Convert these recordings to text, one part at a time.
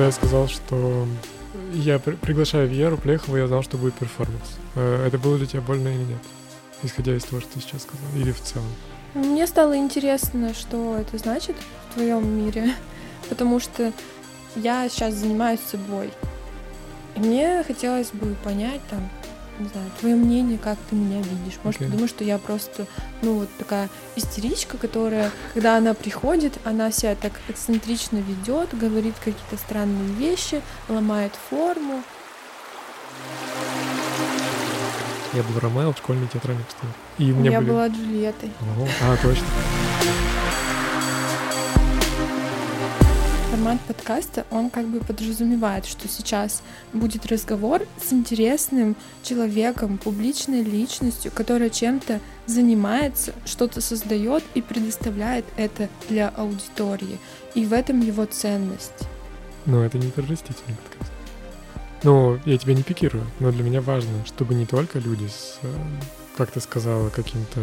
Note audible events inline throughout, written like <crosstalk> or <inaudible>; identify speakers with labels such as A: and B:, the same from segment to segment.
A: когда я сказал, что я при- приглашаю Веру Плехову, я знал, что будет перформанс. Э, Это было для тебя больно или нет? Исходя из того, что ты сейчас сказал, или в целом?
B: Мне стало интересно, что это значит в твоем мире, <laughs> потому что я сейчас занимаюсь собой. И мне хотелось бы понять там, не знаю, твое мнение, как ты меня видишь. Может,
A: Окей.
B: ты думаешь, что я просто, ну, вот такая истеричка, которая, когда она приходит, она себя так эксцентрично ведет, говорит какие-то странные вещи, ломает форму.
A: Я был Ромео в школьной театральной постановке. И у меня
B: я
A: были...
B: была Джульеттой.
A: Ого. А, точно.
B: Формат подкаста, он как бы подразумевает, что сейчас будет разговор с интересным человеком, публичной личностью, которая чем-то занимается, что-то создает и предоставляет это для аудитории. И в этом его ценность.
A: Но это не прорастительный подкаст. Ну, я тебя не пикирую, но для меня важно, чтобы не только люди с, э, как ты сказала, каким-то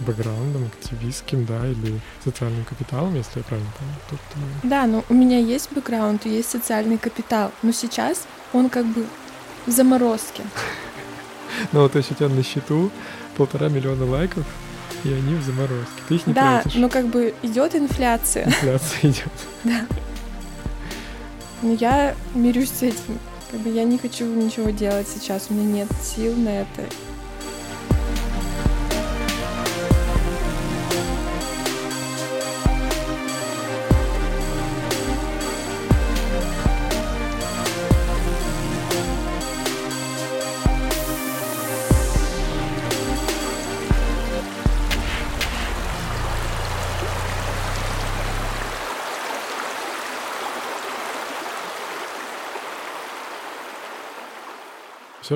A: бэкграундом, активистским, да, или социальным капиталом, если я правильно помню. Тут, э,
B: Да, ну у меня есть бэкграунд, есть социальный капитал, но сейчас он как бы в заморозке. <laughs>
A: Ну вот если у тебя на счету полтора миллиона лайков, и они в заморозке. Ты их не
B: да,
A: тратишь.
B: но как бы идет инфляция.
A: Инфляция <laughs> идет.
B: Да. Но я мирюсь с этим. Как бы я не хочу ничего делать сейчас, у меня нет сил на это.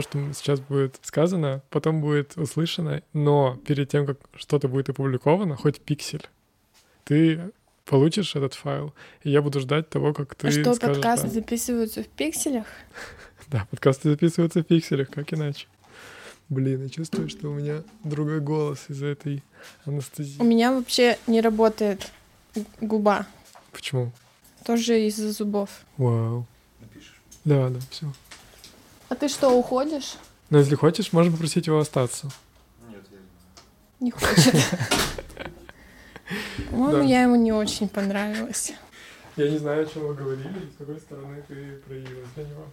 A: Все, что сейчас будет сказано, потом будет услышано, но перед тем, как что-то будет опубликовано, хоть пиксель, ты получишь этот файл, и я буду ждать того, как ты
B: а что,
A: скажешь,
B: подкасты
A: да.
B: записываются в пикселях? <laughs>
A: Да, подкасты записываются в пикселях, как иначе. Блин, я чувствую, что у меня другой голос из-за этой анестезии.
B: У меня вообще не работает губа.
A: Почему?
B: Тоже из-за зубов.
A: Вау. Да, да, все.
B: А ты что, уходишь?
A: Но если хочешь, можно попросить его остаться.
B: Не хочет. <laughs> По-моему, я ему не очень понравилась.
A: Я не знаю, о чем вы говорили, с какой стороны ты проявилась для него.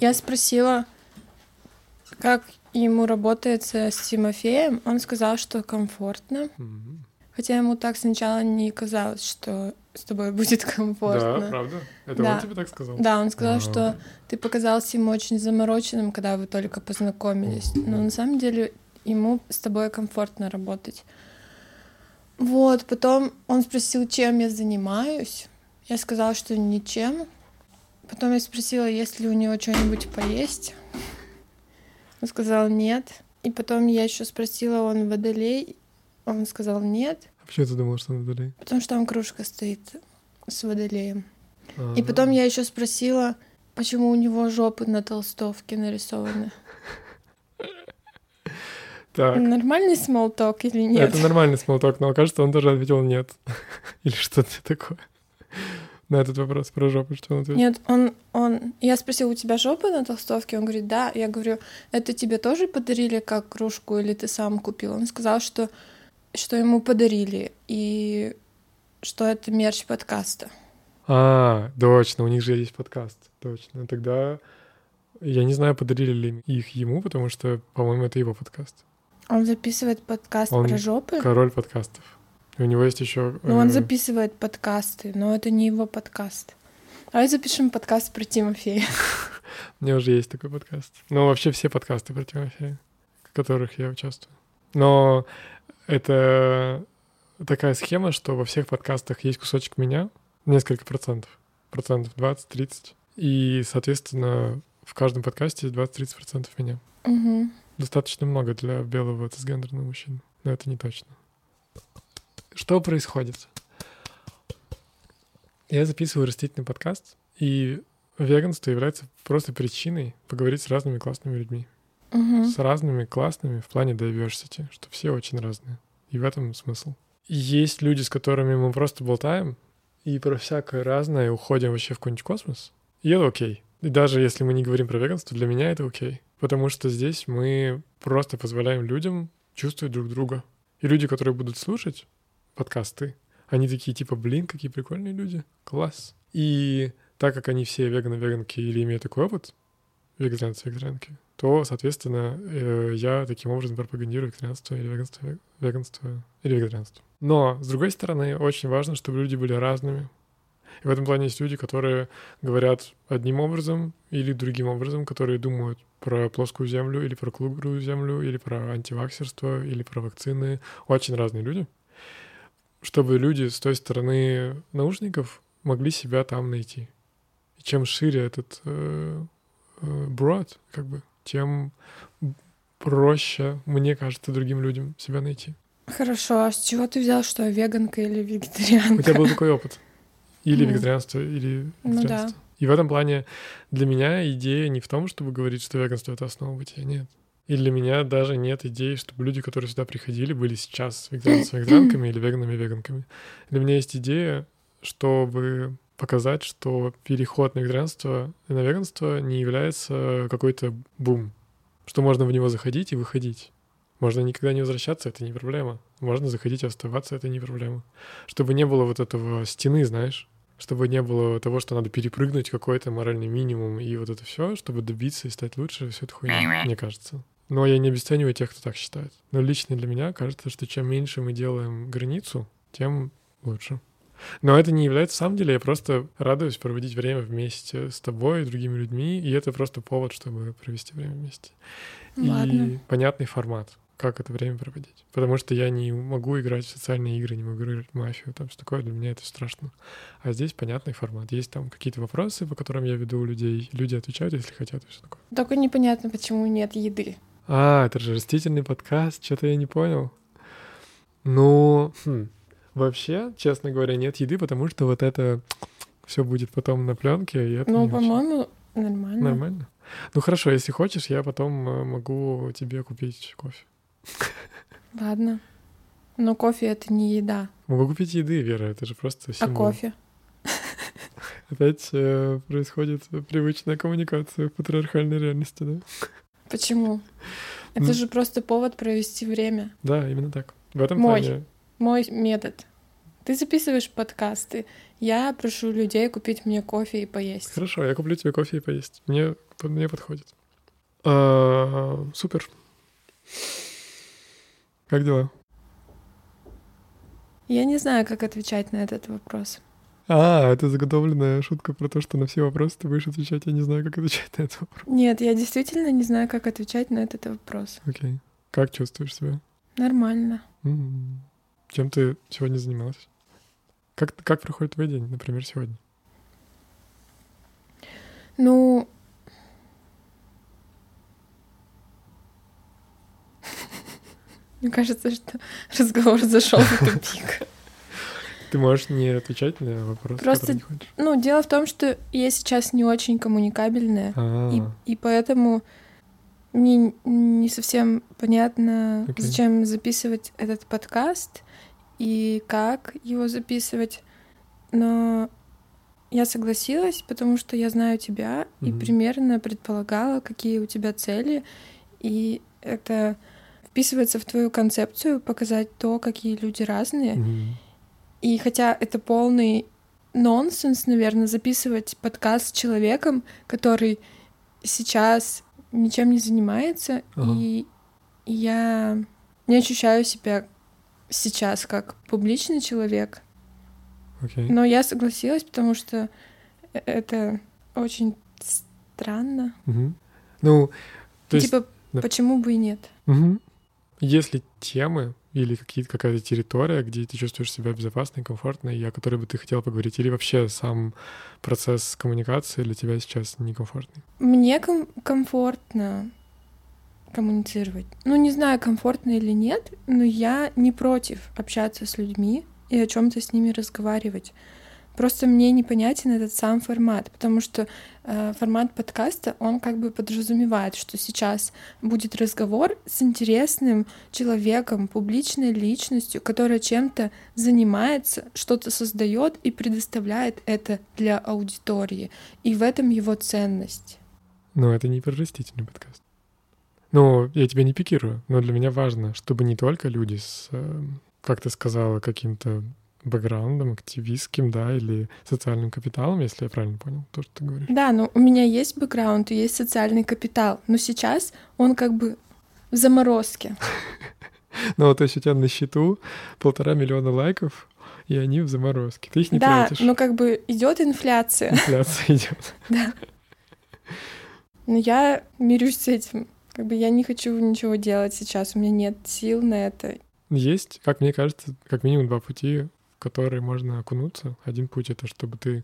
B: Я спросила, как ему работается с Тимофеем. Он сказал, что комфортно. Хотя ему так сначала не казалось, что с тобой будет <laughs> комфортно.
A: Да, правда? Это
B: Да.
A: он тебе так сказал?
B: Да, он сказал,
A: А.
B: что ты показался ему очень замороченным, когда вы только познакомились. Но на самом деле ему с тобой комфортно работать. Вот, потом он спросил, чем я занимаюсь. Я сказала, что ничем. Потом я спросила, есть ли у него что-нибудь поесть. Он сказал нет. И потом я еще спросила, он водолей. Он сказал нет,
A: Почему ты думал, что он водолей?
B: потому что там кружка стоит с водолеем. И
A: Ага.
B: потом я еще спросила, почему у него жопы на толстовке нарисованы.
A: Так,
B: Нормальный смолток или нет?
A: это нормальный смолток, но кажется, он тоже ответил нет. <laughs> Или что-то такое. На этот вопрос про жопу, что он ответил?
B: Нет, он, он... Я спросила, у тебя жопа на толстовке? Он говорит, да. Я говорю, это тебе тоже подарили как кружку или ты сам купил? Он сказал, что, что ему подарили и что это мерч подкаста.
A: А, точно, у них же есть подкаст. Точно. Тогда я не знаю, подарили ли их ему, потому что, по-моему, это его подкаст.
B: Он записывает подкаст
A: Он
B: про жопы?
A: Король подкастов. И у него есть еще...
B: Ну, он записывает подкасты, но это не его подкаст. Давай запишем подкаст про Тимофея. <laughs>
A: У меня уже есть такой подкаст. Ну, вообще все подкасты про Тимофея, в которых я участвую. Но это такая схема, что во всех подкастах есть кусочек меня, несколько процентов, процентов 20-30. И, соответственно, в каждом подкасте есть 20-30 процентов меня.
B: Мгм.
A: Достаточно много для белого цисгендерного мужчины. Но это не точно. Что происходит? Я записываю растительный подкаст, и веганство является просто причиной поговорить с разными классными людьми. С разными классными в плане diversity, что все очень разные. И в этом смысл. Есть люди, с которыми мы просто болтаем, и про всякое разное уходим вообще в какой-нибудь космос. И это окей. И даже если мы не говорим про веганство, для меня это окей. Потому что здесь мы просто позволяем людям чувствовать друг друга. И люди, которые будут слушать подкасты, они такие типа, блин, какие прикольные люди, класс. И так как они все веганы-веганки или имеют такой опыт, вегетарианцы, вегетарианки, то, соответственно, э, я таким образом пропагандирую вегетарианство или веганство, веганство или вегетарианство. Но, с другой стороны, очень важно, чтобы люди были разными. И в этом плане есть люди, которые говорят одним образом или другим образом, которые думают про плоскую землю или про круглую землю или про антиваксерство или про вакцины. Очень разные люди. Чтобы люди с той стороны наушников могли себя там найти. И чем шире этот э, э, брод, как бы, тем проще, мне кажется, другим людям себя найти.
B: Хорошо, а с чего ты взял, что я веганка или вегетарианка?
A: У тебя был такой опыт. Или mm. вегетарианство, или
B: ну, да.
A: И в этом плане для меня идея не в том, чтобы говорить, что веганство — это основа бытия, нет. И для меня даже нет идеи, чтобы люди, которые сюда приходили, были сейчас вегетарианцами, <laughs> вегетаранками или веганами, веганками. Для меня есть идея, чтобы показать, что переход на вегетарианство и на веганство не является какой-то бум, что можно в него заходить и выходить. Можно никогда не возвращаться, это не проблема. Можно заходить и оставаться, это не проблема. Чтобы не было вот этого стены, знаешь, чтобы не было того, что надо перепрыгнуть какой-то моральный минимум и вот это все, чтобы добиться и стать лучше, все это хуйня, мне кажется. Но я не обесцениваю тех, кто так считает. Но лично для меня кажется, что чем меньше мы делаем границу, тем лучше. Но это не является, на самом деле, я просто радуюсь проводить время вместе с тобой и другими людьми, и это просто повод, чтобы провести время вместе.
B: Ладно.
A: И понятный формат, как это время проводить. Потому что я не могу играть в социальные игры, не могу играть в мафию, там все такое, для меня это страшно. А здесь понятный формат. Есть там какие-то вопросы, по которым я веду людей, люди отвечают, если хотят, и все такое.
B: Только непонятно, почему нет еды.
A: А, это же растительный подкаст, что-то я не понял. Ну, хм, Вообще, честно говоря, нет еды, потому что вот это все будет потом на пленке. И это
B: ну, по-моему, нормально.
A: Нормально. Ну хорошо, если хочешь, я потом э, могу тебе купить кофе. <laughs>
B: Ладно. Но кофе это не еда.
A: Могу купить еды, Вера, это же просто
B: а символ. А кофе? <laughs>
A: Опять э, происходит привычная коммуникация в патриархальной реальности, да?
B: Почему? <laughs> Это же просто повод провести время.
A: Да, именно так. В этом
B: Мой.
A: плане
B: мой метод. Ты записываешь подкасты, я прошу людей купить мне кофе и поесть.
A: Хорошо, я куплю тебе кофе и поесть. Мне, мне подходит. А, супер. Как дела?
B: Я не знаю, как отвечать на этот вопрос.
A: А, это заготовленная шутка про то, что на все вопросы ты будешь отвечать. Я не знаю, как отвечать на этот вопрос.
B: Нет, я действительно не знаю, как отвечать на этот вопрос.
A: Окей. Как чувствуешь себя?
B: Нормально.
A: Mm-hmm. Чем ты сегодня занималась? Как, как проходит твой день, например, сегодня?
B: Ну, мне кажется, что разговор зашел в тупик.
A: Ты можешь не отвечать на вопрос,
B: Просто,
A: не хочешь.
B: Ну, дело в том, что я сейчас не очень коммуникабельная, и, и поэтому мне не совсем понятно, okay. зачем записывать этот подкаст и как его записывать. Но я согласилась, потому что я знаю тебя mm-hmm. и примерно предполагала, какие у тебя цели. И это вписывается в твою концепцию, показать то, какие люди разные.
A: Mm-hmm.
B: И хотя это полный нонсенс, наверное, записывать подкаст с человеком, который сейчас ничем не занимается, ага. и я не ощущаю себя сейчас как публичный человек.
A: Okay.
B: Но я согласилась, потому что э, это очень странно.
A: Угу. Ну, то
B: типа, есть... да. почему бы и нет?
A: Угу. Если темы или какие-то, какая-то территория, где ты чувствуешь себя безопасно и комфортно, и о которой бы ты хотел поговорить, или вообще сам процесс коммуникации для тебя сейчас некомфортный?
B: Мне ком- комфортно коммуницировать. Ну, не знаю, комфортно или нет, но я не против общаться с людьми и о чем-то с ними разговаривать. Просто мне непонятен этот сам формат, потому что э, формат подкаста, он как бы подразумевает, что сейчас будет разговор с интересным человеком, публичной личностью, которая чем-то занимается, что-то создает и предоставляет это для аудитории. И в этом его ценность.
A: Но это не прорастительный подкаст. Ну, я тебя не пикирую, но для меня важно, чтобы не только люди с, э, как ты сказала, каким-то бэкграундом, активистским, да, или социальным капиталом, если я правильно понял то, что ты говоришь.
B: Да, ну у меня есть бэкграунд и есть социальный капитал, но сейчас он как бы в заморозке. <laughs>
A: Ну то есть у тебя на счету полтора миллиона лайков, и они в заморозке. Ты их не
B: да,
A: тратишь.
B: ну как бы идет инфляция.
A: Инфляция идет. <laughs>
B: Да. <laughs> Но я мирюсь с этим. Как бы я не хочу ничего делать сейчас, у меня нет сил на это.
A: Есть, как мне кажется, как минимум два пути в который можно окунуться. Один путь — это чтобы ты,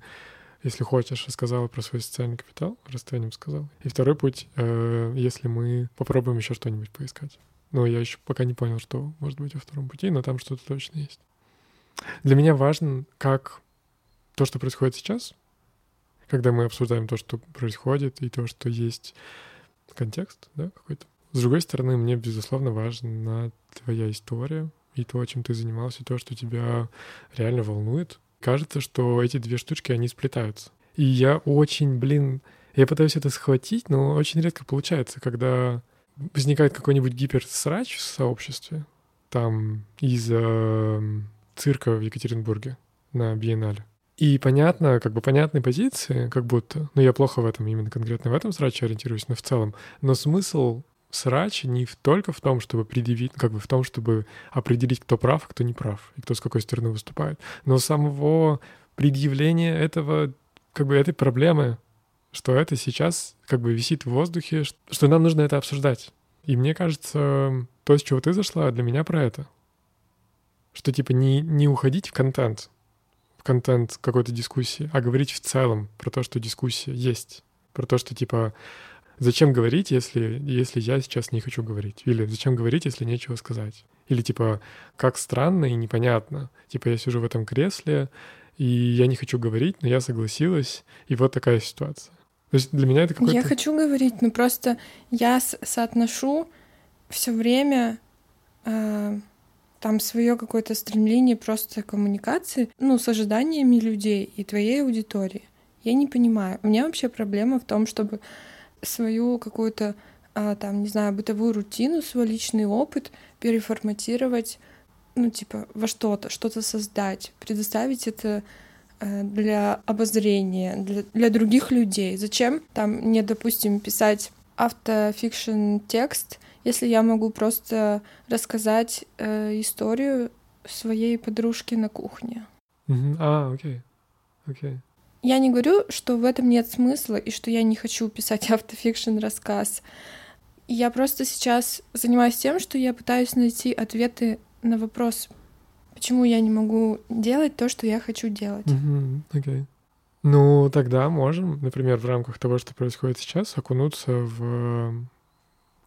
A: если хочешь, рассказала про свой социальный капитал, расстоянием сказал. И второй путь, э, если мы попробуем еще что-нибудь поискать. Но я еще пока не понял, что может быть во втором пути, но там что-то точно есть. Для меня важно, как то, что происходит сейчас, когда мы обсуждаем то, что происходит, и то, что есть контекст, да, какой-то. С другой стороны, мне, безусловно, важна твоя история, и то, чем ты занимался, и то, что тебя реально волнует. Кажется, что эти две штучки, они сплетаются. И я очень, блин, я пытаюсь это схватить, но очень редко получается, когда возникает какой-нибудь гиперсрач в сообществе, там из-за цирка в Екатеринбурге на Биеннале. И понятно, как бы понятные позиции, как будто, ну я плохо в этом, именно конкретно в этом сраче ориентируюсь, но в целом. Но смысл срач не в, только в том, чтобы предъявить, как бы в том, чтобы определить, кто прав, а кто не прав, и кто с какой стороны выступает. Но самого предъявления этого, как бы этой проблемы, что это сейчас как бы висит в воздухе, что нам нужно это обсуждать. И мне кажется, то, с чего ты зашла, для меня про это. Что типа не, не уходить в контент, контент какой-то дискуссии, а говорить в целом про то, что дискуссия есть. Про то, что типа Зачем говорить, если, если я сейчас не хочу говорить? Или зачем говорить, если нечего сказать? Или типа, как странно и непонятно. Типа, я сижу в этом кресле, и я не хочу говорить, но я согласилась, и вот такая ситуация. То есть для меня это какой-то...
B: Я хочу говорить, но просто я соотношу все время э, там свое какое-то стремление просто коммуникации, ну, с ожиданиями людей и твоей аудитории. Я не понимаю. У меня вообще проблема в том, чтобы свою какую-то, а, там, не знаю, бытовую рутину, свой личный опыт переформатировать, ну, типа, во что-то, что-то создать, предоставить это э, для обозрения, для, для других людей. Зачем там мне, допустим, писать автофикшн текст, если я могу просто рассказать э, историю своей подружки на кухне?
A: Mm-hmm. А, окей. Okay. Окей. Okay.
B: Я не говорю, что в этом нет смысла и что я не хочу писать <laughs> автофикшн рассказ. Я просто сейчас занимаюсь тем, что я пытаюсь найти ответы на вопрос, почему я не могу делать то, что я хочу делать.
A: Mm-hmm. Okay. Ну, тогда можем, например, в рамках того, что происходит сейчас, окунуться в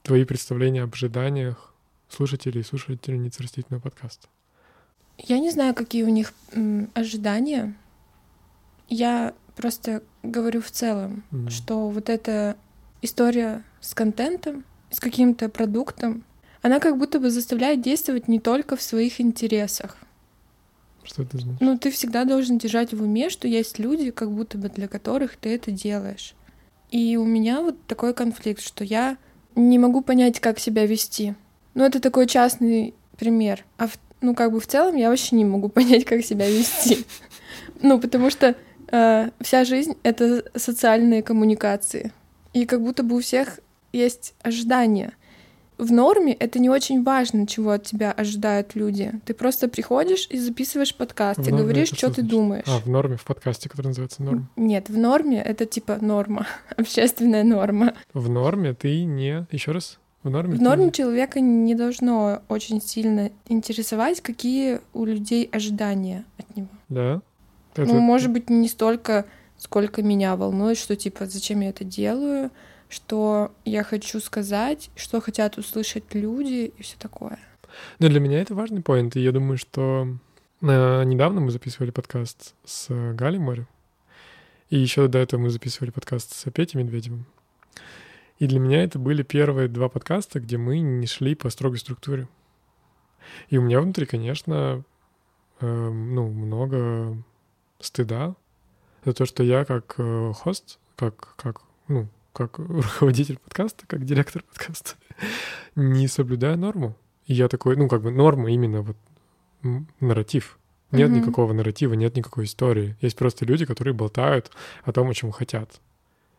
A: твои представления об ожиданиях слушателей и слушательниц растительного подкаста.
B: Я не знаю, какие у них м, ожидания. Я просто говорю в целом, mm-hmm. что вот эта история с контентом, с каким-то продуктом, она как будто бы заставляет действовать не только в своих интересах.
A: Что это значит?
B: Ну, ты всегда должен держать в уме, что есть люди, как будто бы для которых ты это делаешь. И у меня вот такой конфликт, что я не могу понять, как себя вести. Ну, это такой частный пример. А в, ну, как бы в целом я вообще не могу <laughs> понять, как себя вести. Ну, потому что э, вся жизнь — это социальные коммуникации. И как будто бы у всех есть ожидания. В норме это не очень важно, чего от тебя ожидают люди. Ты просто приходишь и записываешь подкаст, и говоришь, что ты думаешь.
A: А, в норме, в подкасте, который называется норм.
B: Нет, в норме это типа норма, <laughs> общественная норма.
A: В норме ты не... Еще раз? В норме?
B: В норме человека не должно очень сильно интересовать, какие у людей ожидания от него.
A: Да?
B: Это... Ну, может быть, не столько, сколько меня волнует, что типа, зачем я это делаю, что я хочу сказать, что хотят услышать люди и все такое.
A: Но для меня это важный поинт, и я думаю, что Э, недавно мы записывали подкаст с Галей Море. И еще до этого мы записывали подкаст с Петей Медведевым. И для меня это были первые два подкаста, где мы не шли по строгой структуре. И у меня внутри, конечно, э, ну, много стыда за то, что я как э, хост, как, как, ну, как <laughs> руководитель подкаста, как директор подкаста, не соблюдаю норму. И я такой, ну, как бы норма именно вот нарратив. Нет mm-hmm. никакого нарратива, нет никакой истории. Есть просто люди, которые болтают о том, о чем хотят.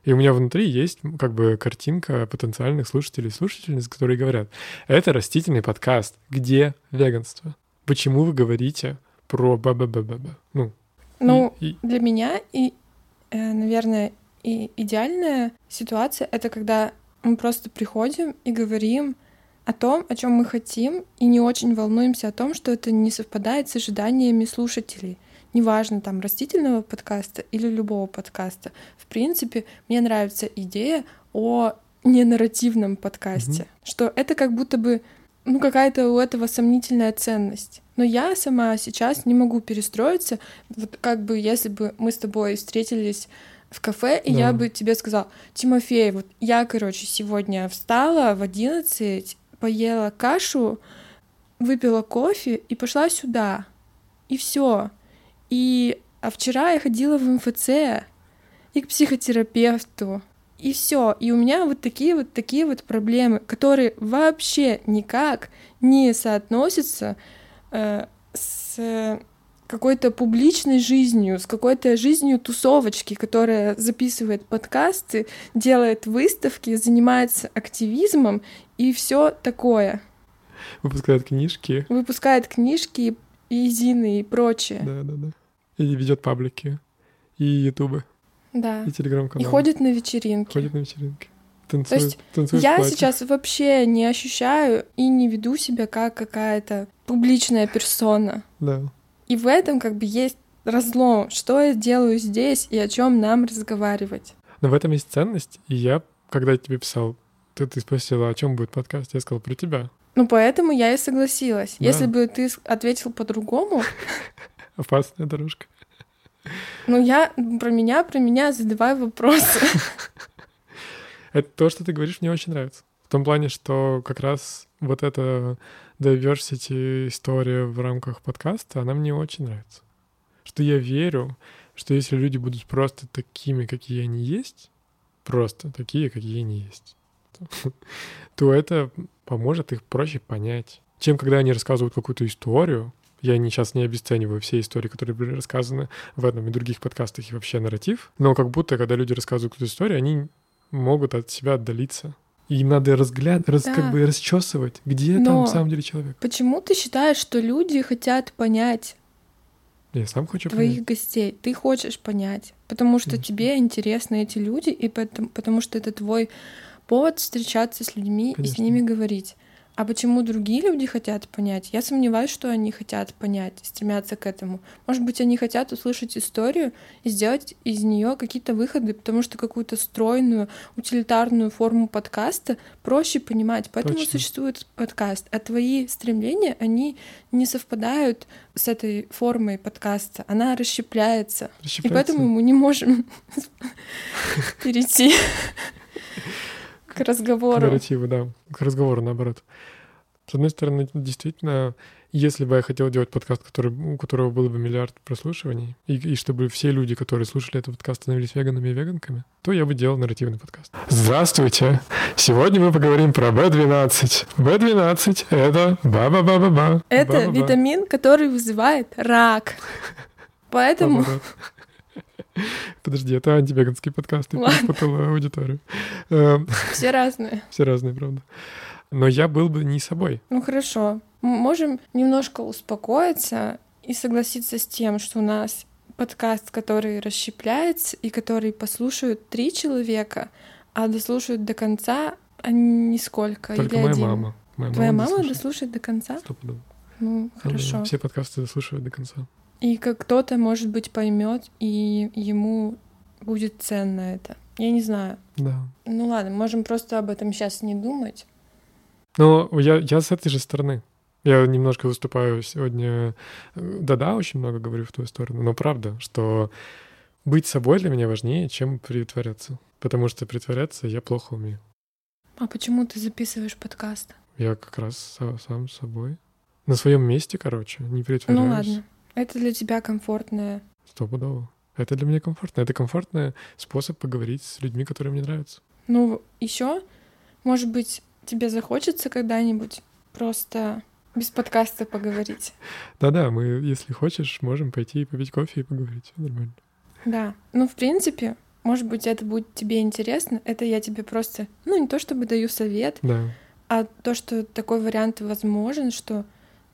A: И у меня внутри есть как бы картинка потенциальных слушателей и слушательниц, которые говорят, это растительный подкаст, где веганство? Почему вы говорите про ба ба ба ба ба Ну,
B: ну и, и... для меня, и, э, наверное, и идеальная ситуация — это когда мы просто приходим и говорим о том, о чем мы хотим, и не очень волнуемся о том, что это не совпадает с ожиданиями слушателей. Неважно, там, растительного подкаста или любого подкаста. В принципе, мне нравится идея о ненарративном подкасте, mm-hmm. что это как будто бы ну, какая-то у этого сомнительная ценность. Но я сама сейчас не могу перестроиться. Вот как бы если бы мы с тобой встретились в кафе, и да. я бы тебе сказала, Тимофей, вот я, короче, сегодня встала в одиннадцать, поела кашу, выпила кофе и пошла сюда. И все. И а вчера я ходила в МФЦ и к психотерапевту. И все. И у меня вот такие вот такие вот проблемы, которые вообще никак не соотносятся э, с какой-то публичной жизнью, с какой-то жизнью тусовочки, которая записывает подкасты, делает выставки, занимается активизмом и все такое.
A: Выпускает книжки.
B: Выпускает книжки и зины и прочее.
A: Да, да, да. И ведет паблики. И ютубы.
B: Да.
A: И телеграм-канал.
B: И ходит на вечеринки.
A: Ходит на вечеринки.
B: Танцует, То есть танцует я сейчас вообще не ощущаю и не веду себя как какая-то публичная персона.
A: Да.
B: И в этом как бы есть разлом, что я делаю здесь и о чем нам разговаривать.
A: Но в этом есть ценность, и я, когда я тебе писал, ты, ты спросила, о чем будет подкаст, я сказал про тебя.
B: Ну, поэтому я и согласилась. Да. Если бы ты ответил по-другому... <laughs>
A: Опасная дорожка.
B: Ну, я про меня, про меня задавай вопросы. <laughs>
A: Это то, что ты говоришь, мне очень нравится. В том плане, что как раз вот эта diversity история в рамках подкаста, она мне очень нравится. Что я верю, что если люди будут просто такими, какие они есть, просто такие, какие они есть, <laughs> то это поможет их проще понять. Чем когда они рассказывают какую-то историю, я не, сейчас не обесцениваю все истории, которые были рассказаны в этом и других подкастах и вообще нарратив, но как будто, когда люди рассказывают какую-то историю, они могут от себя отдалиться. И надо разглядывать, раз, да. как бы расчесывать, где Но там на самом деле человек.
B: Почему ты считаешь, что люди хотят понять
A: я сам хочу
B: твоих
A: понять.
B: гостей? Ты хочешь понять, потому что Конечно. тебе интересны эти люди, и потому, потому что это твой повод встречаться с людьми Конечно. и с ними говорить. А почему другие люди хотят понять? Я сомневаюсь, что они хотят понять, стремятся к этому. Может быть, они хотят услышать историю и сделать из нее какие-то выходы, потому что какую-то стройную, утилитарную форму подкаста проще понимать. Поэтому Точно. существует подкаст. А твои стремления, они не совпадают с этой формой подкаста. Она расщепляется. расщепляется. И поэтому мы не можем <laughs> перейти к разговору. К
A: нарративу, да. К разговору, наоборот. С одной стороны, действительно, если бы я хотел делать подкаст, который, у которого было бы миллиард прослушиваний, и, и чтобы все люди, которые слушали этот подкаст, становились веганами и веганками, то я бы делал нарративный подкаст. Здравствуйте! Сегодня мы поговорим про B12. B12 — это ба-ба-ба-ба-ба.
B: Это ба-ба-ба. витамин, который вызывает рак. Поэтому... <laughs>
A: Подожди, это антивеганский подкаст, ты <laughs> перепутала аудиторию. Эм, <laughs>
B: Все разные.
A: Все разные, правда. Но я был бы не собой.
B: Ну хорошо. можем немножко успокоиться и согласиться с тем, что у нас подкаст, который расщепляется и который послушают три человека, а дослушают до конца а нисколько.
A: Только или моя один. мама.
B: Моя Твоя мама, мама дослушает до конца?
A: Стопудово.
B: Ну, хорошо.
A: Все подкасты дослушивают до конца.
B: И как кто-то, может быть, поймет, и ему будет ценно это. Я не знаю.
A: Да.
B: Ну ладно, можем просто об этом сейчас не думать.
A: Но я, я с этой же стороны. Я немножко выступаю сегодня... э, Да-да, очень много говорю в твою сторону, но правда, что быть собой для меня важнее, чем притворяться. Потому что притворяться я плохо умею.
B: А почему ты записываешь подкаст?
A: Я как раз со- сам собой. На своем месте, короче, не притворяюсь.
B: Ну ладно. Это для тебя комфортное.
A: Стопудово. Это для меня комфортно. Это комфортный способ поговорить с людьми, которые мне нравятся.
B: Ну, еще, может быть, тебе захочется когда-нибудь просто без подкаста поговорить.
A: Да-да, мы, если хочешь, можем пойти и попить кофе и поговорить. Нормально.
B: Да. Ну, в принципе, может быть, это будет тебе интересно. Это я тебе просто, ну, не то чтобы даю совет,
A: Да.
B: а то, что такой вариант возможен, что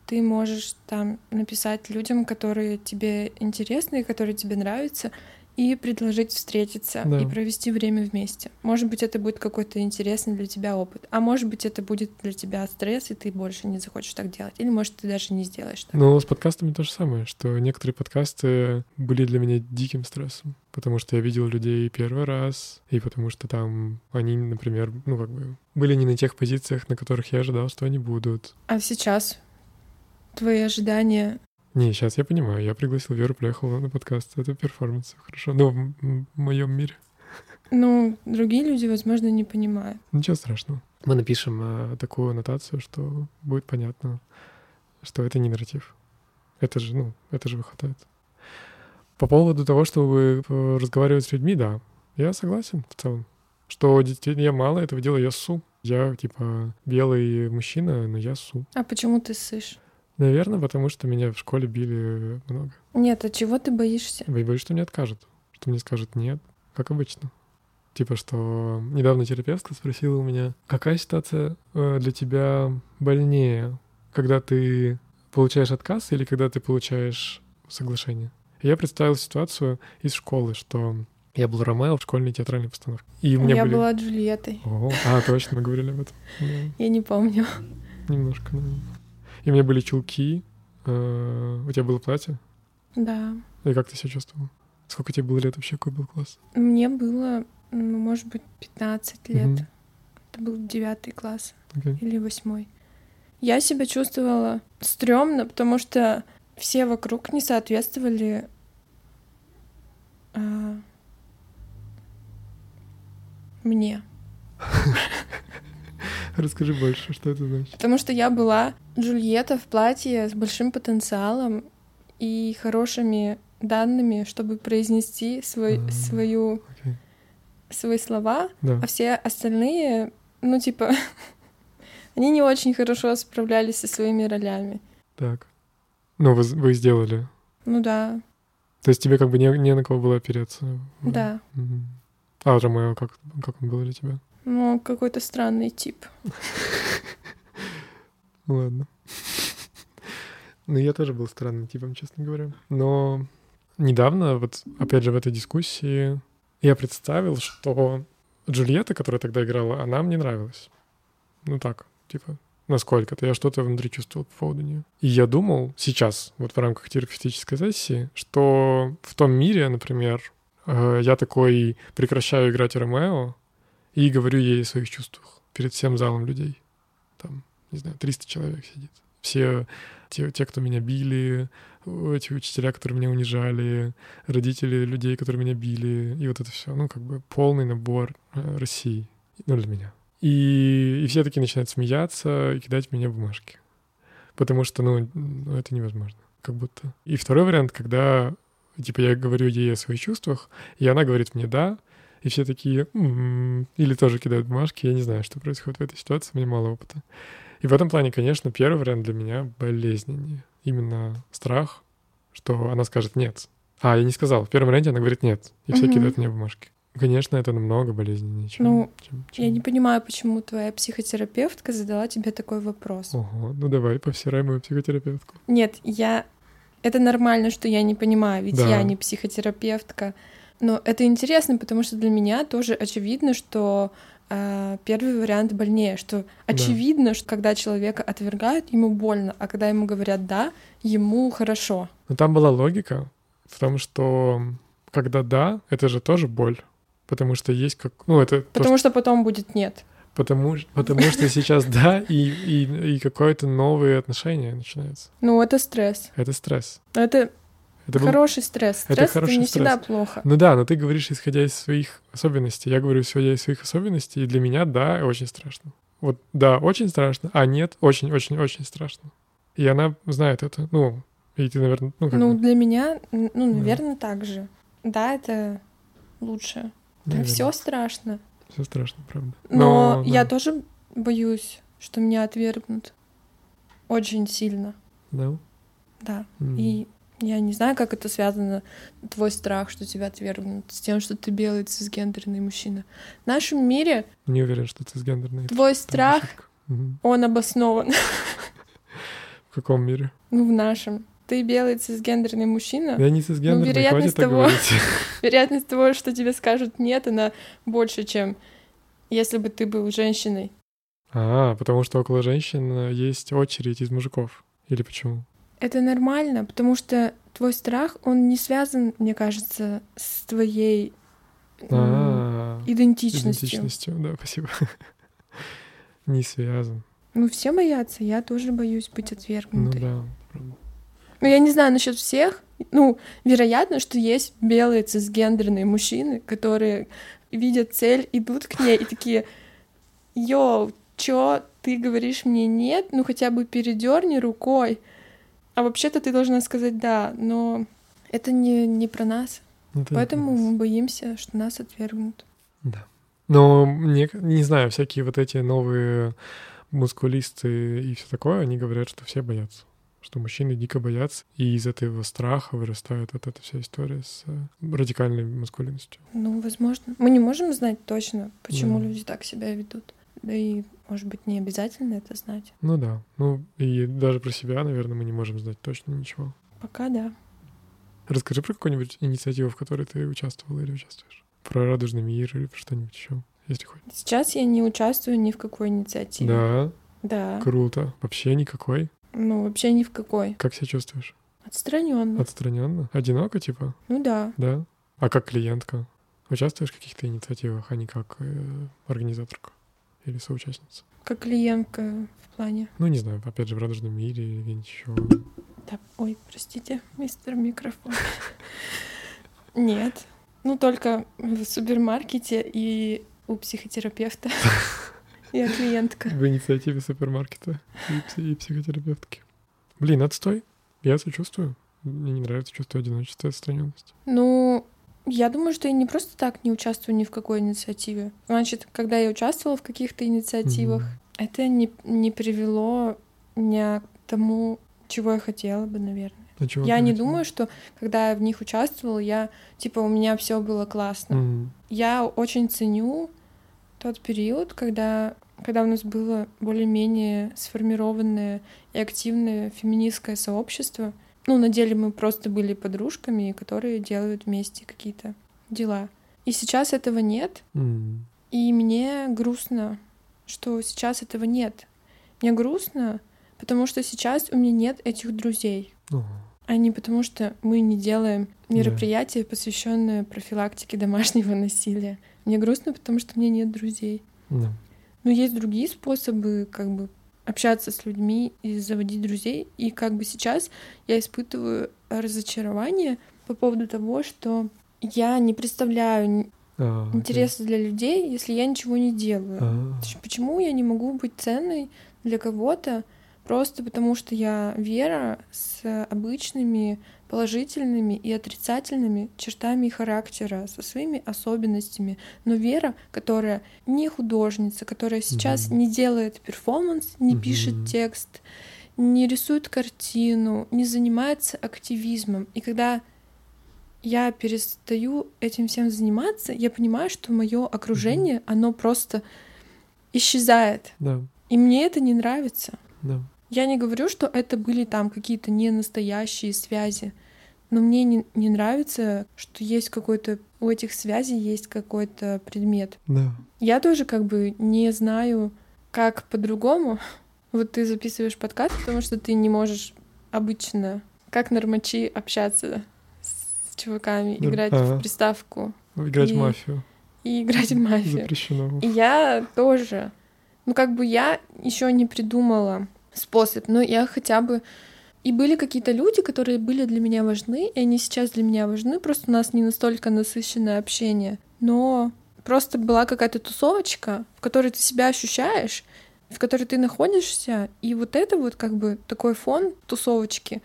B: ты можешь там написать людям, которые тебе интересны которые тебе нравятся, и предложить встретиться
A: Да.
B: и провести время вместе. Может быть, это будет какой-то интересный для тебя опыт, а может быть, это будет для тебя стресс, и ты больше не захочешь так делать. Или, может, ты даже не сделаешь так.
A: Но с подкастами то же самое, что некоторые подкасты были для меня диким стрессом, потому что я видел людей первый раз, и потому что там они, например, ну как бы были не на тех позициях, на которых я ожидал, что они будут.
B: А сейчас твои ожидания
A: Не, сейчас я понимаю, я пригласил Веру Пляхову на подкаст, это перформанс, хорошо, ну в, моем мире.
B: Ну, другие люди, возможно, не понимают.
A: Ничего страшного. Мы напишем э, такую аннотацию, что будет понятно, что это не нарратив. Это же, ну, это же выхватает. По поводу того, чтобы э, разговаривать с людьми, да, я согласен в целом. Что детей я мало этого дела, я су. Я, типа, белый мужчина, но я су.
B: А почему ты ссышь?
A: Наверное, потому что меня в школе били много.
B: Нет, от чего ты боишься?
A: Я боюсь, что мне откажут. Что мне скажут нет, как обычно. Типа, что недавно терапевтка спросила у меня, какая ситуация э, для тебя больнее, когда ты получаешь отказ или когда ты получаешь соглашение? Я представил ситуацию из школы, что я был Ромео в школьной театральной постановке. И у меня
B: я
A: были...
B: была Джульеттой.
A: Ого. А, точно, мы говорили об этом.
B: Я не помню.
A: немножко, наверное. И у меня были чулки. э, У тебя было платье?
B: Да.
A: И как ты себя чувствовал? Сколько тебе было лет вообще? Какой был класс?
B: Мне было, ну, может быть, 15 лет.
A: Мгм.
B: Это был девятый класс
A: Окей.
B: или восьмой. Я себя чувствовала стрёмно, потому что все вокруг не соответствовали а, мне. <laughs> <laughs>
A: Расскажи больше, что это значит.
B: Потому что я была Джульетта в платье с большим потенциалом и хорошими данными, чтобы произнести свой,
A: А.
B: свою,
A: Окей.
B: свои слова,
A: Да.
B: а все остальные, ну, типа, <laughs> они не очень хорошо справлялись со своими ролями.
A: Так. Ну, вы, вы сделали.
B: Ну да,
A: То есть тебе как бы не, не на кого было опереться.
B: да.
A: Мгм. А Ромео, как, как он был для тебя?
B: Ну, какой-то странный тип. <laughs>
A: Ладно. <laughs> Ну, я тоже был странным типом, честно говоря. Но недавно, вот опять же в этой дискуссии, я представил, что Джульетта, которая тогда играла, она мне нравилась. Ну так, типа, насколько-то. Я что-то внутри чувствовал по поводу нее. И я думал сейчас, вот в рамках терапевтической сессии, что в том мире, например, э, я такой прекращаю играть Ромео и говорю ей о своих чувствах перед всем залом людей. Там, не знаю, 300 человек сидит. Все те, те, кто меня били, эти учителя, которые меня унижали, родители людей, которые меня били, и вот это все. Ну, как бы полный набор э, России. Ну, для меня. И, и все такие начинают смеяться и кидать меня бумажки. Потому что, ну, ну, это невозможно. Как будто. И второй вариант, когда, типа, я говорю ей о своих чувствах, и она говорит мне «да», и все такие «М-м-м», или тоже кидают бумажки. Я не знаю, что происходит в этой ситуации, у меня мало опыта. И в этом плане, конечно, первый вариант для меня болезненнее. Именно страх, что она скажет «нет». А, я не сказал. В первом варианте она говорит «нет», и все кидают мне бумажки. Конечно, это намного болезненнее, чем...
B: Ну,
A: чем-
B: Я
A: чем-
B: не понимаю, почему твоя психотерапевтка задала тебе такой вопрос.
A: Ого, ну давай, повсирай мою психотерапевтку.
B: Нет, я... Это нормально, что я не понимаю, ведь
A: Да.
B: я не психотерапевтка. Но это интересно, потому что для меня тоже очевидно, что э, первый вариант больнее, что очевидно, что когда человека отвергают, ему больно, а когда ему говорят «да», ему хорошо.
A: Но там была логика в том, что когда да, это же тоже боль. Потому что есть как... Ну, это... то,
B: Потому что потом будет «нет».
A: Потому, потому что сейчас да, и, и, и какое-то новые отношения начинаются.
B: Ну, это стресс.
A: Это стресс.
B: Это,
A: Это был-
B: хороший стресс. Стресс это,
A: хороший
B: не
A: стресс.
B: всегда плохо.
A: Ну да, но ты говоришь, исходя из своих особенностей. Я говорю, исходя из своих особенностей, и для меня, да, очень страшно. Вот, да, очень страшно, а нет, очень-очень-очень страшно. И она знает это. Ну, и ты, наверное, ну, как
B: Ну,
A: бы,
B: для меня, ну, наверное, так же. Да, это лучше. все страшно.
A: Все страшно, правда.
B: Но,
A: да,
B: я тоже боюсь, что меня отвергнут. Очень сильно,
A: Да?
B: да.
A: М.
B: И я не знаю, как это связано, твой страх, что тебя отвергнут, с тем, что ты белый цисгендерный мужчина. В нашем мире
A: Не уверен, что ты сгендерный.
B: твой страх, он обоснован.
A: В каком мире?
B: Ну, в нашем. Ты белый цисгендерный мужчина.
A: Я не цисгендерный, хватит
B: вероятность того-. <laughs> Вероятность того, что тебе скажут нет, она больше, чем если бы ты был женщиной.
A: А, потому что около женщин э, есть очередь из мужиков. Или почему?
B: Это нормально, потому что твой страх, он не связан, мне кажется, с твоей
A: А,
B: идентичностью.
A: идентичностью, да, спасибо. <laughs> Не связан.
B: Ну, все боятся, я тоже боюсь быть
A: Ну
B: отвергнутой.
A: да, правда.
B: Ну, я не знаю насчет всех. Ну, вероятно, что есть белые цисгендерные мужчины, которые видят цель, идут к ней и такие, йоу, чё, ты говоришь мне нет? Ну, хотя бы передерни рукой. А вообще-то ты должна сказать да, но это не, не про нас.
A: Ну, это
B: Поэтому
A: интересно.
B: мы боимся, что нас отвергнут.
A: Да. Но мне, не знаю, всякие вот эти новые мускулисты и все такое, они говорят, что все боятся. Что мужчины дико боятся, и из этого страха вырастает вот эта вся история с э, радикальной маскулинностью.
B: Ну, возможно. Мы не можем знать точно, почему
A: Да.
B: люди так себя ведут. Да и, может быть, не обязательно это знать.
A: Ну да. Ну и даже про себя, наверное, мы не можем знать точно ничего.
B: Пока да.
A: Расскажи про какую-нибудь инициативу, в которой ты участвовала или участвуешь. Про радужный мир или про что-нибудь еще, если хочешь.
B: Сейчас я не участвую ни в какой инициативе.
A: Да,
B: Да.
A: круто. Вообще никакой.
B: Ну, вообще ни в какой.
A: Как себя чувствуешь?
B: Отстраненно.
A: Отстраненно? Одиноко, типа?
B: Ну да.
A: Да. А как клиентка? Участвуешь в каких-то инициативах, а не как э, организаторка или соучастница?
B: Как клиентка в плане.
A: Ну, не знаю, опять же, в радужном мире или где-нибудь еще.
B: Да, ой, простите, мистер микрофон. <laughs> Нет. Ну, только в супермаркете и у психотерапевта. <laughs> Я клиентка.
A: В инициативе супермаркета и, пси- и психотерапевтки. Блин, отстой. Я сочувствую. Мне не нравится чувство одиночества и отстраненности.
B: Ну, я думаю, что я не просто так не участвую ни в какой инициативе. Значит, когда я участвовала в каких-то инициативах, это не, не привело меня к тому, чего я хотела бы, наверное.
A: А чего
B: я не
A: хотела?
B: думаю, что когда я в них участвовала, я типа у меня все было классно.
A: Мгм.
B: Я очень ценю тот период, когда, когда у нас было более-менее сформированное и активное феминистское сообщество. Ну, на деле мы просто были подружками, которые делают вместе какие-то дела. И сейчас этого нет,
A: М.
B: и мне грустно, что сейчас этого нет. Мне грустно, потому что сейчас у меня нет этих друзей
A: О,
B: а не потому, что мы не делаем мероприятие, посвященное профилактике домашнего <laughs> насилия. Мне грустно, потому что у меня нет друзей.
A: да.
B: Но есть другие способы, как бы общаться с людьми и заводить друзей. И как бы сейчас я испытываю разочарование по поводу того, что я не представляю
A: А,
B: интереса для людей, если я ничего не делаю.
A: А,
B: Почему я не могу быть ценной для кого-то просто потому, что я Вера с обычными положительными и отрицательными чертами характера, со своими особенностями. Но Вера, которая не художница, которая сейчас
A: Мгм.
B: не делает перформанс, не
A: Мгм.
B: пишет текст, не рисует картину, не занимается активизмом. И когда я перестаю этим всем заниматься, я понимаю, что мое окружение, оно просто исчезает.
A: да,
B: И мне это не нравится.
A: да.
B: Я не говорю, что это были там какие-то не настоящие связи, но мне не, не нравится, что есть какой-то у этих связей есть какой-то предмет.
A: Да.
B: Я тоже как бы не знаю, как по-другому. Вот ты записываешь подкаст, потому что ты не можешь обычно, как нормачи, общаться с чуваками,
A: Да,
B: играть
A: ага.
B: в приставку
A: Играть в
B: И-
A: мафию.
B: и играть в мафию.
A: Запрещено.
B: И я тоже Ну, как бы я еще не придумала способ, но я хотя бы... И были какие-то люди, которые были для меня важны, и они сейчас для меня важны, просто у нас не настолько насыщенное общение. Но просто была какая-то тусовочка, в которой ты себя ощущаешь, в которой ты находишься, и вот это вот как бы такой фон тусовочки,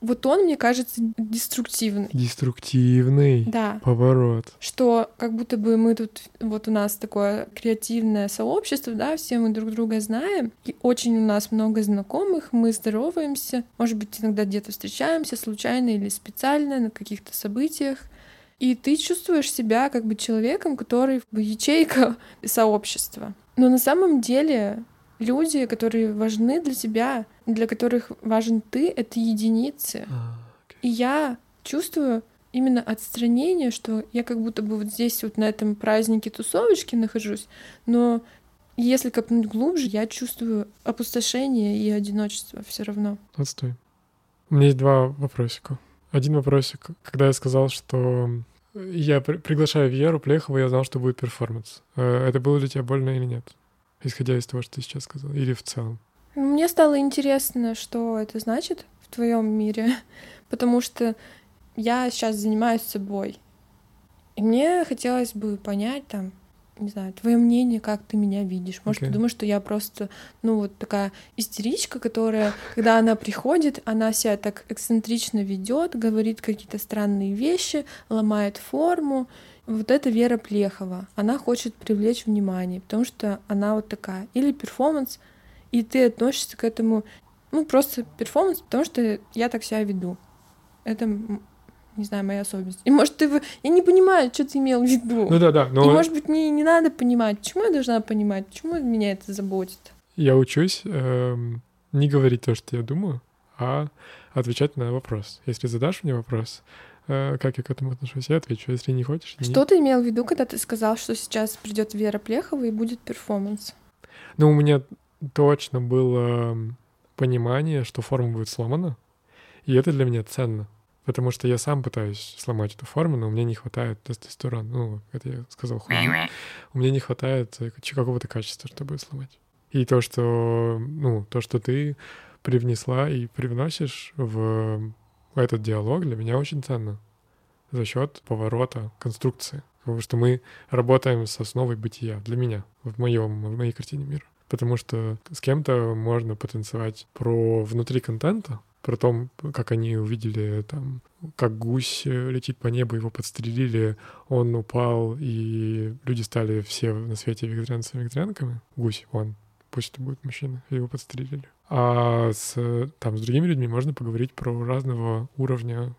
B: вот он, мне кажется, деструктивный.
A: Деструктивный
B: Да.
A: поворот.
B: Что как будто бы мы тут, вот у нас такое креативное сообщество, да, все мы друг друга знаем, и очень у нас много знакомых, мы здороваемся, может быть, иногда где-то встречаемся случайно или специально на каких-то событиях, и ты чувствуешь себя как бы человеком, который ячейка <laughs> сообщества. Но на самом деле люди, которые важны для тебя, для которых важен ты, это единицы.
A: А,
B: И я чувствую именно отстранение, что я как будто бы вот здесь вот на этом празднике тусовочки нахожусь, но если копнуть глубже, я чувствую опустошение и одиночество все равно.
A: Отстой. У меня есть два вопросика. Один вопросик, когда я сказал, что я при- приглашаю Веру Плехову, я знал, что будет перформанс. Э, Это было для тебя больно или нет? Исходя из того, что ты сейчас сказал, или в целом?
B: Мне стало интересно, что это значит в твоем мире, <laughs> потому что я сейчас занимаюсь собой. И мне хотелось бы понять там, не знаю, твое мнение, как ты меня видишь. Может,
A: Окей.
B: ты думаешь, что я просто, ну, вот такая истеричка, которая, когда она приходит, она себя так эксцентрично ведет, говорит какие-то странные вещи, ломает форму. Вот это Вера Плехова. Она хочет привлечь внимание, потому что она вот такая. Или перформанс, и ты относишься к этому, ну, просто перформанс, потому что я так себя веду. Это, не знаю, моя особенность. И может, ты... Я не понимаю, что ты имел в виду.
A: Ну да, да,
B: И,
A: но
B: может быть, мне и не надо понимать, почему я должна понимать, почему меня это заботит.
A: я учусь эм, не говорить то, что я думаю, а отвечать на вопрос. Если задашь мне вопрос, как я к этому отношусь, я отвечу. Если не хочешь.
B: Что ты имел в виду, когда ты сказал, что сейчас придет Вера Плехова и будет перформанс?
A: Ну, у меня точно было понимание, что форма будет сломана, и это для меня ценно. Потому что я сам пытаюсь сломать эту форму, но у меня не хватает тестостерона. Ну, это я сказал хуй. У меня не хватает э, какого-то качества, чтобы её сломать. И то, что, ну, то, что ты привнесла и привносишь в этот диалог, для меня очень ценно за счет поворота конструкции. Потому что мы работаем с основой бытия для меня, в моем, в моей картине мира. Потому что с кем-то можно потанцевать про внутри контента, про том, как они увидели там, как гусь летит по небу, его подстрелили, он упал, и люди стали все на свете вегетарианцами и вегетарианками. Гусь, он, пусть это будет мужчина, его подстрелили. А с, там, с другими людьми можно поговорить про разного уровня,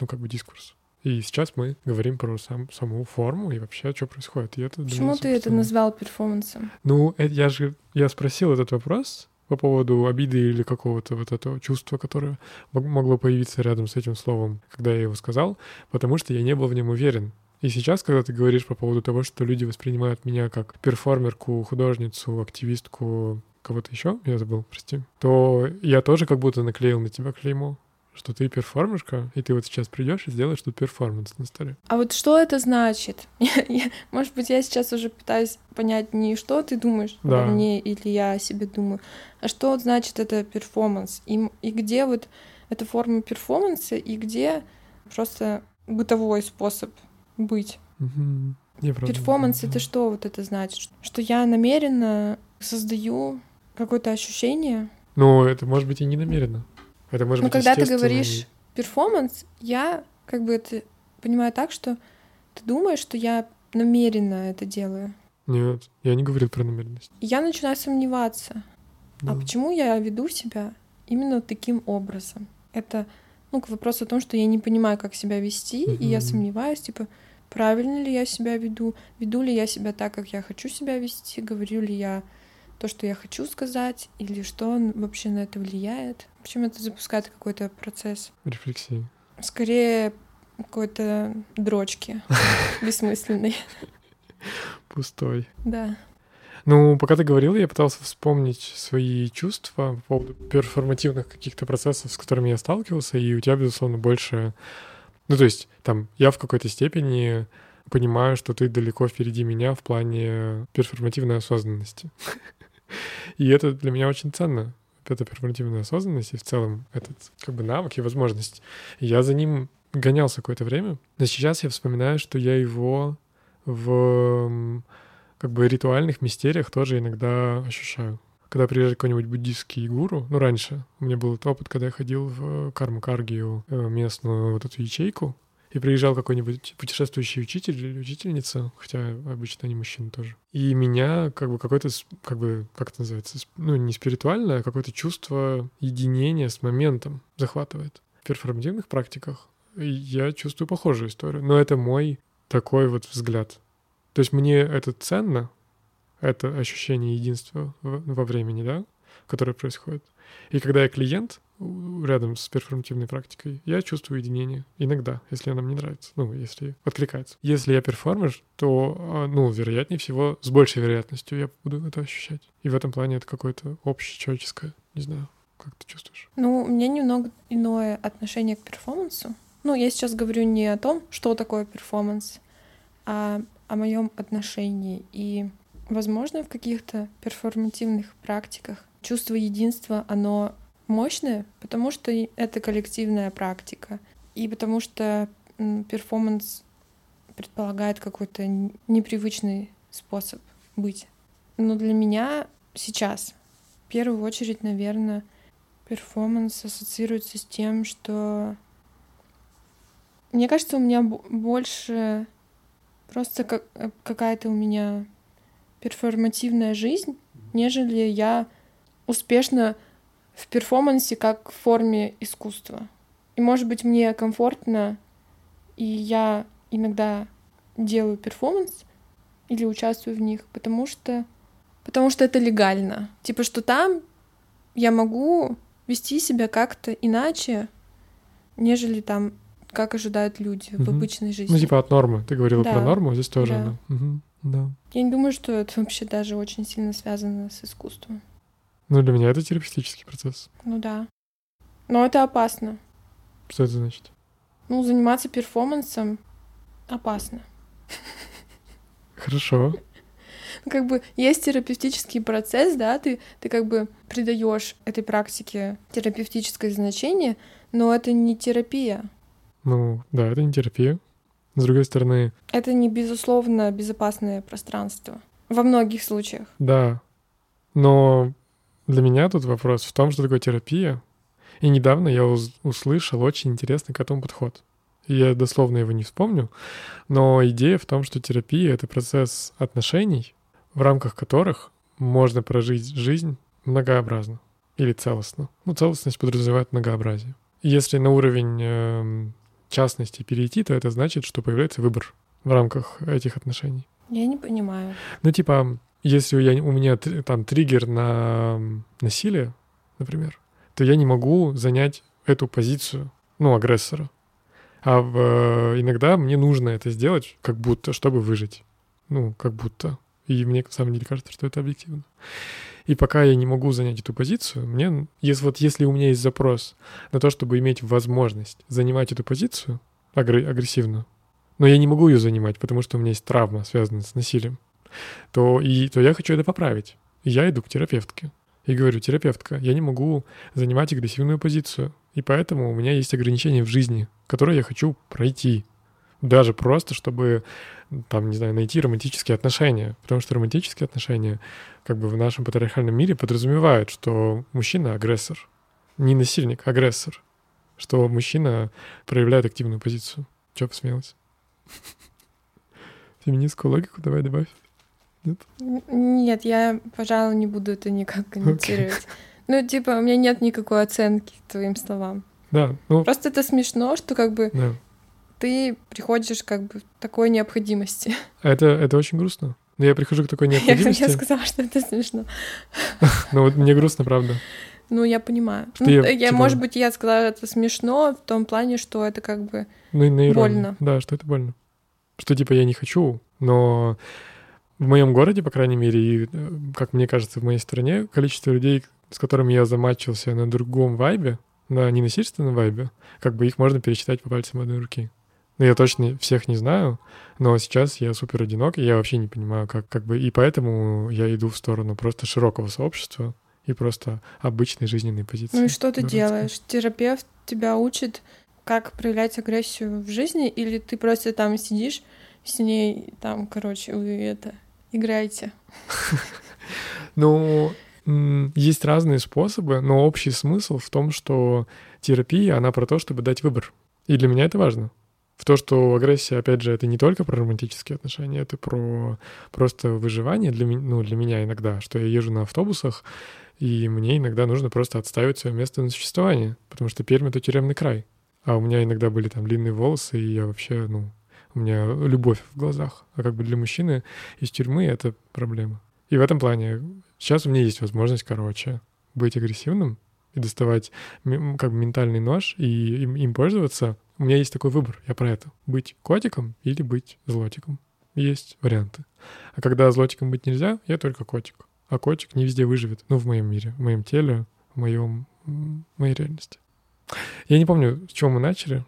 A: ну, как бы, дискурс. И сейчас мы говорим про сам, саму форму и вообще, что происходит. И это
B: Почему
A: меня
B: ты это назвал перформансом?
A: ну, э- я же я спросил этот вопрос по поводу обиды или какого-то вот этого чувства, которое мог- могло появиться рядом с этим словом, когда я его сказал, потому что я не был в нем уверен. И сейчас, когда ты говоришь по поводу того, что люди воспринимают меня как перформерку, художницу, активистку, кого-то еще, я забыл, прости, то я тоже как будто наклеил на тебя клеймо, что ты перформерка, и ты вот сейчас придешь и сделаешь тут перформанс на столе.
B: А вот что это значит? <laughs> Я- Может быть, я сейчас уже пытаюсь понять не что ты думаешь
A: Да.
B: обо мне или я о себе думаю, а что значит это перформанс? И, и где вот эта форма перформанса, и где просто бытовой способ быть?
A: Я не
B: Перформанс — это что вот это значит? Что я намеренно создаю какое-то ощущение.
A: Ну, это может быть и не намеренно. Это может
B: Но
A: быть
B: когда ты говоришь перформанс, я как бы это понимаю так, что ты думаешь, что я намеренно это делаю.
A: Нет, я не говорил про намеренность.
B: Я начинаю сомневаться, а
A: Ну,
B: почему я веду себя именно таким образом? Это ну, к вопросу о том, что я не понимаю, как себя вести, и я сомневаюсь, типа, правильно ли я себя веду, веду ли я себя так, как я хочу себя вести, говорю ли я то, что я хочу сказать, или что н- вообще на это влияет. В общем, это запускает какой-то процесс.
A: Рефлексии.
B: Скорее какой-то дрочки <laughs> бессмысленной.
A: Пустой.
B: Да.
A: Ну, пока ты говорил, я пытался вспомнить свои чувства по поводу перформативных каких-то процессов, с которыми я сталкивался, и у тебя, безусловно, больше... Ну, то есть, там, я в какой-то степени понимаю, что ты далеко впереди меня в плане перформативной осознанности. <laughs> <laughs> И это для меня очень ценно. Это перформативная осознанность и в целом этот как бы навык и возможность. Я за ним гонялся какое-то время, но сейчас я вспоминаю, что я его в как бы ритуальных мистериях тоже иногда ощущаю. Когда приезжает какой-нибудь буддийский гуру, ну, раньше у меня был этот опыт, когда я ходил в карму Каргию, э, местную вот эту ячейку, и приезжал какой-нибудь путешествующий учитель или учительница, хотя обычно они мужчины тоже. И меня как бы какое-то, как бы, как это называется, ну, не спиритуальное, а какое-то чувство единения с моментом захватывает. В перформативных практиках я чувствую похожую историю, но это мой такой вот взгляд. То есть мне это ценно, это ощущение единства во времени, да, которое происходит. И когда я клиент, рядом с перформативной практикой, я чувствую единение. Иногда, если она мне нравится, ну, если откликается. Если я перформер, то, а, ну, вероятнее всего, с большей вероятностью я буду это ощущать. И в этом плане это какое-то общечеловеческое, не знаю, как ты чувствуешь?
B: Ну, у меня немного иное отношение к перформансу. Ну, я сейчас говорю не о том, что такое перформанс, а о моем отношении. И, возможно, в каких-то перформативных практиках чувство единства, оно мощное, потому что это коллективная практика, и потому что перформанс предполагает какой-то непривычный способ быть. Но для меня сейчас, в первую очередь, наверное, перформанс ассоциируется с тем, что мне кажется, у меня больше просто как, э, какая-то у меня перформативная жизнь, нежели я успешно в перформансе как в форме искусства. И, может быть, мне комфортно, и я иногда делаю перформанс или участвую в них, потому что, потому что это легально. Типа, что там я могу вести себя как-то иначе, нежели там, как ожидают люди угу. в обычной жизни.
A: Ну, типа от нормы. Ты говорила да. про норму, здесь тоже да. она. Угу. Да.
B: Я не думаю, что это вообще даже очень сильно связано с искусством.
A: Ну, для меня это терапевтический процесс.
B: Ну да. Но это опасно.
A: Что это значит?
B: Ну, заниматься перформансом опасно.
A: Хорошо.
B: Как бы есть терапевтический процесс, да, ты, ты как бы придаешь этой практике терапевтическое значение, но это не терапия.
A: Ну, да, это не терапия. С другой стороны...
B: Это не, безусловно, безопасное пространство. Во многих случаях.
A: Да. Но для меня тут вопрос в том, что такое терапия. И недавно я услышал очень интересный к этому подход. Я дословно его не вспомню, но идея в том, что терапия — это процесс отношений, в рамках которых можно прожить жизнь многообразно или целостно. Ну, целостность подразумевает многообразие. Если на уровень э, частности перейти, то это значит, что появляется выбор в рамках этих отношений.
B: Я не понимаю.
A: Ну, типа, если я, у меня там триггер на насилие, например, то я не могу занять эту позицию, ну, агрессора. А в, иногда мне нужно это сделать, как будто, чтобы выжить. Ну, как будто. И мне, на самом деле, кажется, что это объективно. И пока я не могу занять эту позицию, мне, если, вот если у меня есть запрос на то, чтобы иметь возможность занимать эту позицию агрессивно, но я не могу ее занимать, потому что у меня есть травма, связанная с насилием, то, и, то я хочу это поправить. Я иду к терапевтке. И говорю, терапевтка, я не могу занимать агрессивную позицию. И поэтому у меня есть ограничения в жизни, которые я хочу пройти. Даже просто, чтобы, там, не знаю, найти романтические отношения. Потому что романтические отношения, как бы в нашем патриархальном мире, подразумевают, что мужчина — агрессор. Не насильник, а агрессор. Что мужчина проявляет активную позицию. Чё посмеялась? <laughs> Феминистскую логику давай добавь.
B: Нет? Нет, я, пожалуй, не буду это никак комментировать. Okay. Ну, типа, у меня нет никакой оценки твоим словам.
A: Да. Ну...
B: Просто это смешно, что как бы да. ты приходишь как бы к такой необходимости.
A: Это, это очень грустно. Но я прихожу к такой <laughs> необходимости.
B: Я, я сказала, что это смешно. <laughs>
A: Ну вот мне грустно, правда.
B: Ну, я понимаю. ну, я, я типа... Может быть, я сказала это смешно в том плане, что это как бы ну, на больно.
A: Да, что это больно. Что типа я не хочу, но в моем городе, по крайней мере, и, э, как мне кажется, в моей стране, количество людей, с которыми я замачился на другом вайбе, на ненасильственном вайбе, как бы их можно пересчитать по пальцам одной руки. Но я точно всех не знаю, но сейчас я супер одинок, и я вообще не понимаю, как, как бы... И поэтому я иду в сторону просто широкого сообщества и просто обычной жизненной позиции.
B: Ну и что ты делаешь? Терапевт тебя учит, как проявлять агрессию в жизни, или ты просто там сидишь с ней, там, короче, вы это, играете?
A: Ну, есть разные способы, но общий смысл в том, что терапия, она про то, чтобы дать выбор. И для меня это важно. В то, что агрессия, опять же, это не только про романтические отношения, это про просто выживание для, ну, для меня иногда, что я езжу на автобусах, и мне иногда нужно просто отставить свое место на существование, потому что Пермь — это тюремный край. А у меня иногда были там длинные волосы, и я вообще, ну, у меня любовь в глазах. А как бы для мужчины из тюрьмы это проблема. И в этом плане сейчас у меня есть возможность, короче, быть агрессивным и доставать как бы ментальный нож и им, им пользоваться. У меня есть такой выбор, я про это. Быть котиком или быть злотиком. Есть варианты. А когда злотиком быть нельзя, я только котик. А котик не везде выживет. Ну, в моем мире, в моем теле, в моем, в моей реальности. Я не помню, с чего мы начали,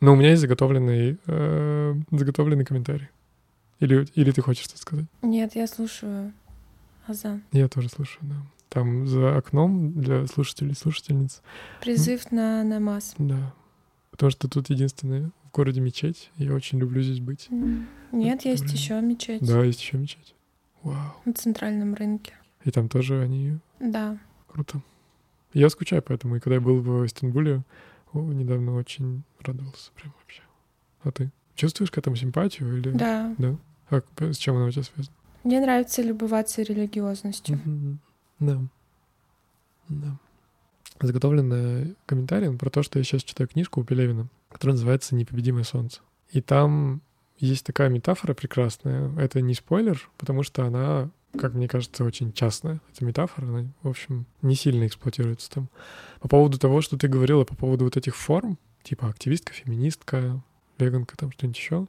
A: но у меня есть заготовленный, э, заготовленный комментарий. Или, или ты хочешь что-то сказать?
B: Нет, я слушаю Азан.
A: Я тоже слушаю, да. Там за окном для слушателей и слушательниц.
B: Призыв на намаз.
A: Да. Потому что тут единственная в городе мечеть. Я очень люблю здесь быть.
B: Нет, Это есть время. еще мечеть.
A: Да, есть еще мечеть. Вау.
B: На центральном рынке.
A: И там тоже они...
B: Да.
A: Круто. Я скучаю поэтому. И когда я был в Стамбуле, недавно очень радовался прям вообще. А ты? Чувствуешь к этому симпатию? Или...
B: Да.
A: Да? А с чем она у тебя связана?
B: Мне нравится любоваться религиозностью.
A: Mm-hmm. Да. Да. Заготовленный комментарий про то, что я сейчас читаю книжку у Пелевина, которая называется «Непобедимое солнце». И там есть такая метафора прекрасная. Это не спойлер, потому что она, как мне кажется, очень частная. Эта метафора, она, в общем, не сильно эксплуатируется там. По поводу того, что ты говорила по поводу вот этих форм, типа активистка, феминистка, веганка, там что-нибудь еще.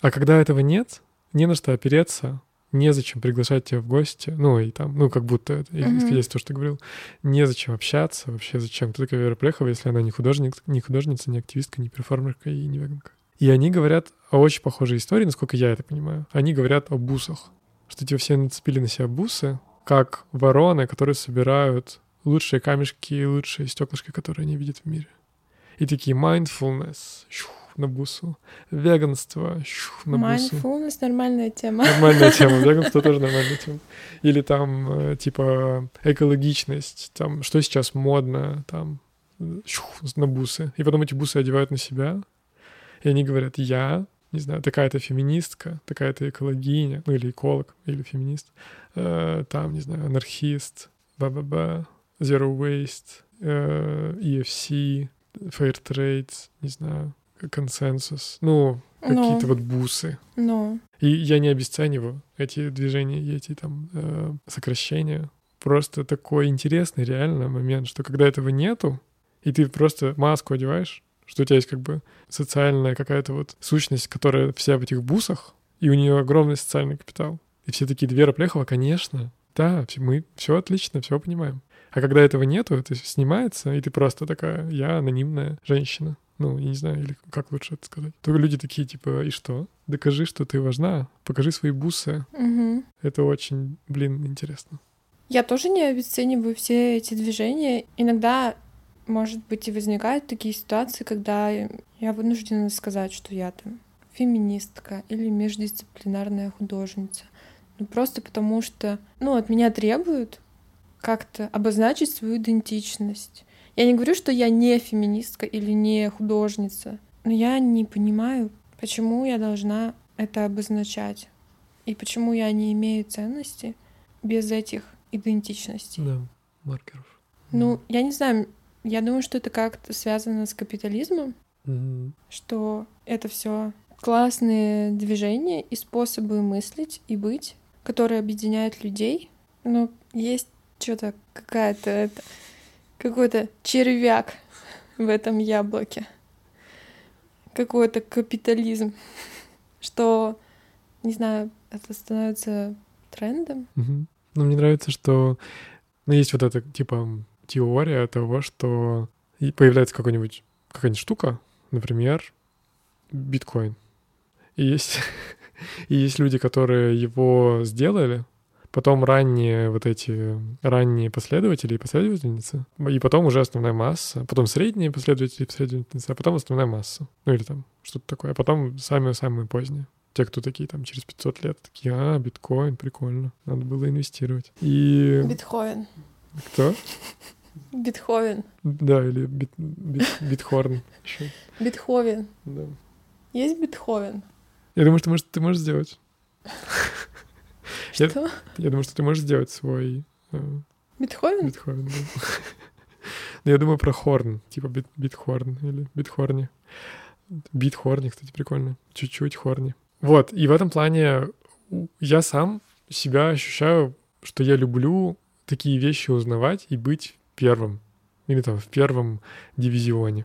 A: А когда этого нет, не на что опереться, незачем приглашать тебя в гости, ну и там, ну как будто, это, mm-hmm. исходя из того, что ты говорил, незачем общаться, вообще зачем. Кто такая Вера Плехова, если она не художник, не художница, не активистка, не перформерка и не веганка. И они говорят о очень похожей истории, насколько я это понимаю. Они говорят о бусах, что типа все нацепили на себя бусы, как вороны, которые собирают лучшие камешки, лучшие стеклышки, которые они видят в мире. И такие mindfulness, щух, на бусу. Веганство щух, на бусу.
B: Mindfulness — нормальная тема.
A: Нормальная <laughs> тема. Веганство тоже нормальная тема. Или там, э, типа, экологичность, там, что сейчас модно, там, щух, на бусы. И потом эти бусы одевают на себя, и они говорят, я, не знаю, такая-то феминистка, такая-то экологиня, ну или эколог, или феминист, э, там, не знаю, анархист, ба-ба-ба, zero waste, э, EFC, fair trade, не знаю, консенсус, ну, какие-то вот бусы.
B: Ну.
A: И я не обесцениваю эти движения эти там э, сокращения. Просто такой интересный реально момент, что когда этого нету, и ты просто маску одеваешь, что у тебя есть как бы социальная какая-то вот сущность, которая вся в этих бусах, и у нее огромный социальный капитал. И все такие, Вера Плехова, конечно, да, мы все отлично, все понимаем. А когда этого нету, это снимается, и ты просто такая, я анонимная женщина. Ну, я не знаю, или как лучше это сказать. Только люди такие, типа, и что? Докажи, что ты важна, покажи свои бусы.
B: Угу.
A: Это очень, блин, интересно.
B: Я тоже не обесцениваю все эти движения. Иногда, может быть, и возникают такие ситуации, когда я вынуждена сказать, что я там феминистка или междисциплинарная художница. Ну, просто потому что, ну, от меня требуют как-то обозначить свою идентичность. Я не говорю, что я не феминистка или не художница, но я не понимаю, почему я должна это обозначать и почему я не имею ценности без этих идентичностей.
A: Да, маркеров.
B: Ну, я не знаю, я думаю, что это как-то связано с капитализмом,
A: mm-hmm.
B: что это все классные движения и способы мыслить и быть, которые объединяют людей. Но есть что-то какая-то это какой-то червяк в этом яблоке. Какой-то капитализм, <laughs> что, не знаю, это становится трендом.
A: Угу. Ну, мне нравится, что ну, есть вот эта, типа, теория того, что появляется какой-нибудь, какая-нибудь штука, например, биткоин. И есть, <laughs> и есть люди, которые его сделали, потом ранние вот эти ранние последователи и последовательницы, и потом уже основная масса, потом средние последователи и последовательницы, а потом основная масса. Ну или там что-то такое, а потом самые-самые поздние. Те, кто такие там через 500 лет, такие, а, биткоин, прикольно, надо было инвестировать. И...
B: Битховен.
A: Кто? <laughs>
B: Бетховен.
A: Да, или бит, бит, битхорн.
B: Бетховен.
A: Да.
B: Есть Бетховен?
A: Я думаю, что может, ты можешь сделать. Я-
B: Что?
A: Я думаю, что ты можешь сделать свой э,
B: Бетховен?
A: битховен. да. Но я думаю про хорн, типа бит, битхорн или битхорни. Битхорни, кстати, прикольно. Чуть-чуть хорни. Вот, и в этом плане я сам себя ощущаю, что я люблю такие вещи узнавать и быть первым. Или там в первом дивизионе.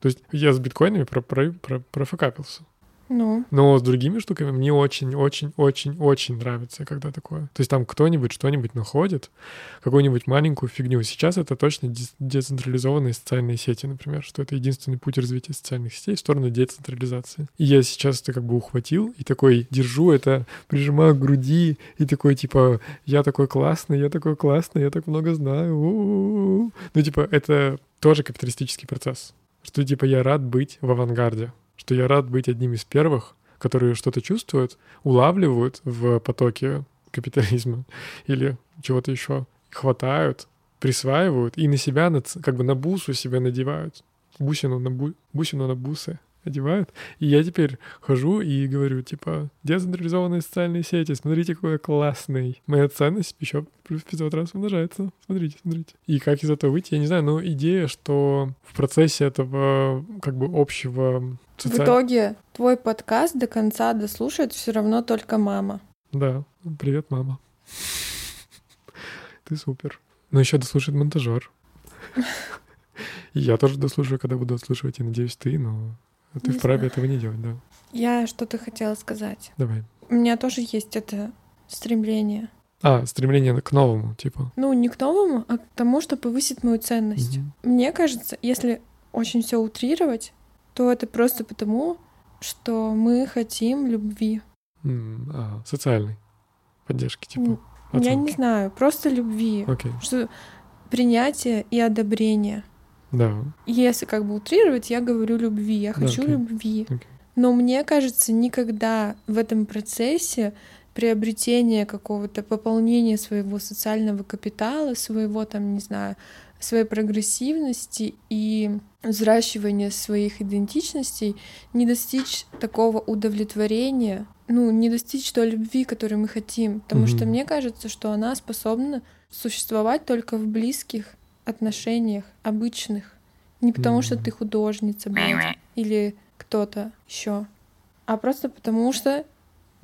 A: То есть я с биткоинами про, про, про, профокапился.
B: Ну,
A: Но с другими штуками мне очень-очень-очень-очень нравится, когда такое. То есть там кто-нибудь что-нибудь находит, какую-нибудь маленькую фигню. Сейчас это точно децентрализованные социальные сети, например, что это единственный путь развития социальных сетей в сторону децентрализации. И я сейчас это как бы ухватил и такой держу это, прижимаю к груди и такой типа я такой классный, я такой классный, я так много знаю. у-у-у». Ну типа это тоже капиталистический процесс. Что типа я рад быть в авангарде что я рад быть одним из первых, которые что-то чувствуют, улавливают в потоке капитализма <laughs> или чего-то еще, хватают, присваивают и на себя, как бы на бусу себя надевают. Бусину на, бу- бусину на бусы одевают. И я теперь хожу и говорю, типа, децентрализованные социальные сети, смотрите, какой я классный. Моя ценность еще плюс 500 раз умножается. Смотрите, смотрите. И как из этого выйти, я не знаю, но идея, что в процессе этого как бы общего
B: в
A: соци-
B: итоге твой подкаст до конца дослушает все равно только мама.
A: Да, привет, мама. Ты супер. Но еще дослушает монтажер. <laughs> Я тоже дослушаю, когда буду отслушивать, и надеюсь, ты, но ты
B: Не
A: вправе
B: знаю.
A: этого не делать, да.
B: Я что-то хотела сказать.
A: Давай.
B: У меня тоже есть это стремление.
A: А, стремление к новому, типа.
B: Ну, не к новому, а к тому, что повысит мою ценность.
A: Мгм.
B: Мне кажется, если очень все утрировать, то это просто потому, что мы хотим любви.
A: М, а, социальной поддержки, типа.
B: М, Я не
A: оценки.
B: знаю, просто любви.
A: Окей,
B: Что принятие и одобрение.
A: Да.
B: Если как бы утрировать, я говорю любви, я
A: Да,
B: хочу
A: окей.
B: любви.
A: Окей.
B: Но мне кажется, никогда в этом процессе приобретения какого-то пополнения своего социального капитала, своего там, не знаю, своей прогрессивности и взращивания своих идентичностей не достичь такого удовлетворения, ну, не достичь той любви, которую мы хотим. Потому что
A: Мгм.
B: мне кажется, что она способна существовать только в близких отношениях, обычных. Не потому что ты художница, блядь, или кто-то еще, а просто потому что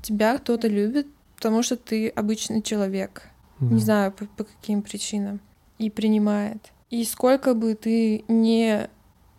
B: тебя кто-то любит, потому что ты обычный человек. Не знаю по, по каким причинам. И принимает. И сколько бы ты не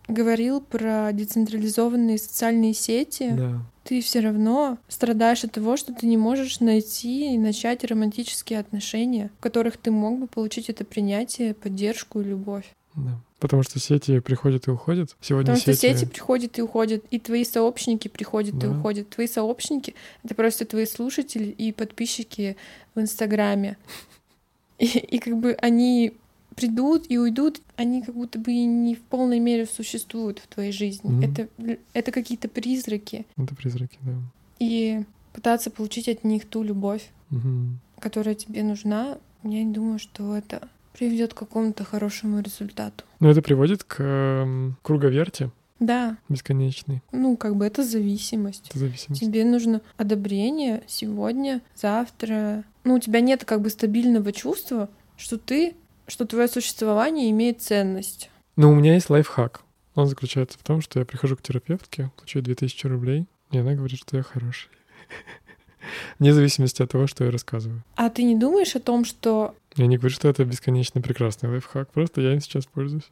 B: говорил про децентрализованные социальные сети,
A: Да.
B: Ты все равно страдаешь от того, что ты не можешь найти и начать романтические отношения, в которых ты мог бы получить это принятие, поддержку и любовь.
A: Да. Потому что сети приходят и уходят. Сегодня
B: Потому что сети приходят и уходят, и твои сообщники приходят и
A: Да.
B: уходят. Твои сообщники — это просто твои слушатели и подписчики в Инстаграме. <laughs> И, и как бы они придут и уйдут, они как будто бы не в полной мере существуют в твоей жизни.
A: Мгм.
B: Это, это какие-то призраки.
A: Это призраки, да.
B: И пытаться получить от них ту любовь,
A: Мгм.
B: которая тебе нужна, я не думаю, что это приведет к какому-то хорошему результату.
A: Но это приводит к эм, круговерти
B: Да,
A: бесконечной.
B: ну как бы это зависимость.
A: Это зависимость.
B: Тебе нужно одобрение сегодня, завтра. Ну, у тебя нет как бы стабильного чувства, что ты, что твое существование имеет ценность.
A: Но у меня есть лайфхак. Он заключается в том, что я прихожу к терапевтке, получаю 2000 рублей, и она говорит, что я хороший. <laughs> Вне зависимости от того, что я рассказываю.
B: А ты не думаешь о том, что
A: Я не говорю, что это бесконечно прекрасный лайфхак, просто я им сейчас пользуюсь.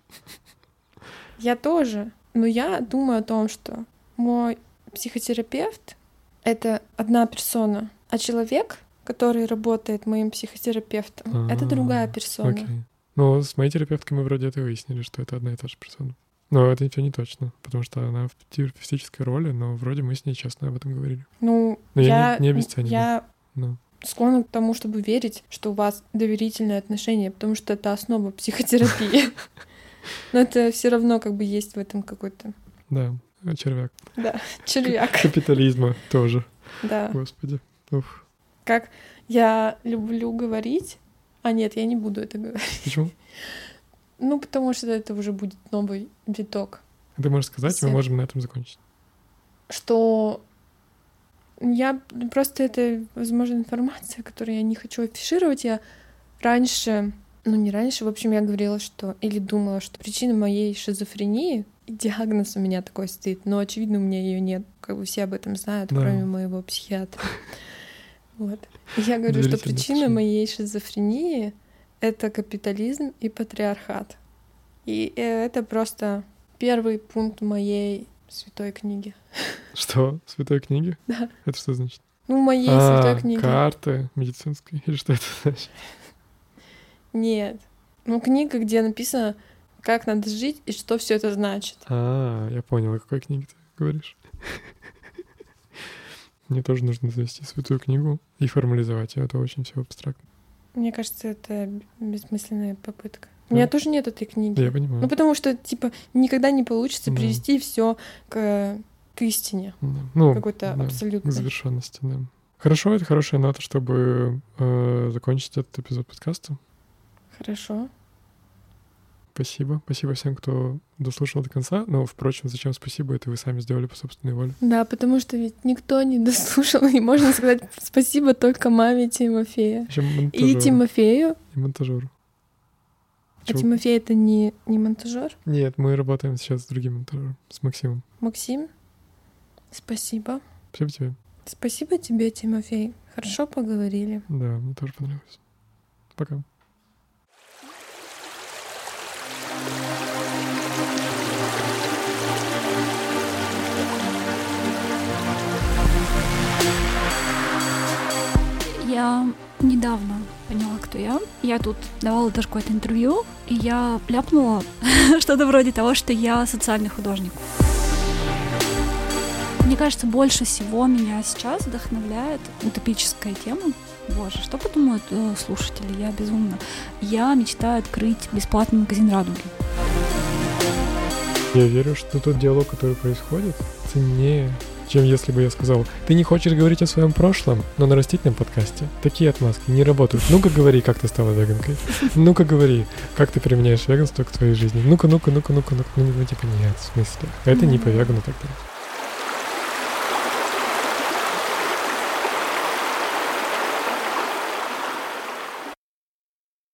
A: <laughs>
B: я тоже, но я думаю о том, что мой психотерапевт — это одна персона, а человек, который работает моим психотерапевтом, это
A: А,
B: другая персона.
A: Окей. Ну, с моей терапевткой мы вроде это выяснили, что это одна и та же персона. Но это все не точно, потому что она в терапевтической роли, но вроде мы с ней честно об этом говорили.
B: Ну,
A: Но я
B: я,
A: не- не обесцениваю.
B: я
A: Ну,
B: склонна к тому, чтобы верить, что у вас доверительные отношения, потому что это основа <laughs> психотерапии. Но это все равно как бы есть в этом какой-то
A: да, червяк.
B: червяк.
A: Капитализма тоже,
B: Да.
A: господи. Уф.
B: Как я люблю говорить. А нет, я не буду это говорить.
A: Почему? <laughs>
B: Ну, потому что это уже будет новый виток.
A: Ты можешь сказать, и мы можем на этом закончить.
B: Что я просто это, возможно, информация, которую я не хочу афишировать. Я раньше, ну не раньше, в общем, я говорила, что или думала, что причина моей шизофрении диагноз у меня такой стоит, но очевидно у меня ее нет, как бы все об этом знают,
A: Да.
B: кроме моего психиатра. Вот. Я говорю, что причина моей шизофрении это капитализм и патриархат. И э, это просто первый пункт моей святой книги.
A: Что? Святой книги?
B: Да.
A: Это что значит?
B: Ну, моей
A: А,
B: святой книги.
A: карты медицинской? Или что это значит?
B: Нет. Ну, книга, где написано, как надо жить и что все это значит.
A: А, я понял, о какой книге ты говоришь. Мне тоже нужно завести святую книгу и формализовать ее. Это очень все абстрактно.
B: Мне кажется, это бессмысленная попытка. У
A: Да.
B: меня тоже нет этой книги.
A: Да, я понимаю.
B: Ну, потому что, типа, никогда не получится
A: Да.
B: привести все к, к истине.
A: Да. Ну,
B: Какой-то
A: да,
B: абсолютной.
A: к завершенности, да. Хорошо, это хорошая нота, чтобы э, закончить этот эпизод подкаста.
B: Хорошо.
A: Спасибо. Спасибо всем, кто дослушал до конца. Но, впрочем, зачем спасибо? Это вы сами сделали по собственной воле.
B: Да, потому что ведь никто не дослушал, и можно сказать спасибо только маме Тимофея. И. Тимофею.
A: И монтажеру.
B: А? Тимофей это не, не монтажер.
A: Нет, мы работаем сейчас с другим монтажером, с Максимом.
B: Максим, спасибо.
A: Спасибо тебе.
B: Спасибо тебе, Тимофей. Хорошо поговорили.
A: Да, мне тоже понравилось. Пока.
C: Я недавно поняла, кто я. Я тут давала даже какое-то интервью, и я ляпнула <laughs> что-то вроде того, что я социальный художник. Мне кажется, больше всего меня сейчас вдохновляет утопическая тема. Боже, что подумают э, слушатели? Я безумно. Я мечтаю открыть бесплатный магазин радуги.
A: Я верю, что тот диалог, который происходит, ценнее, чем если бы я сказал, ты не хочешь говорить о своем прошлом, но на растительном подкасте такие отмазки не работают. Ну-ка говори, как ты стала веганкой. Ну-ка говори, как ты применяешь веганство к твоей жизни. Ну-ка, ну-ка, ну-ка, ну-ка, ну-ка. Ну, ну, типа, нет, в смысле. Это не по вегану тогда.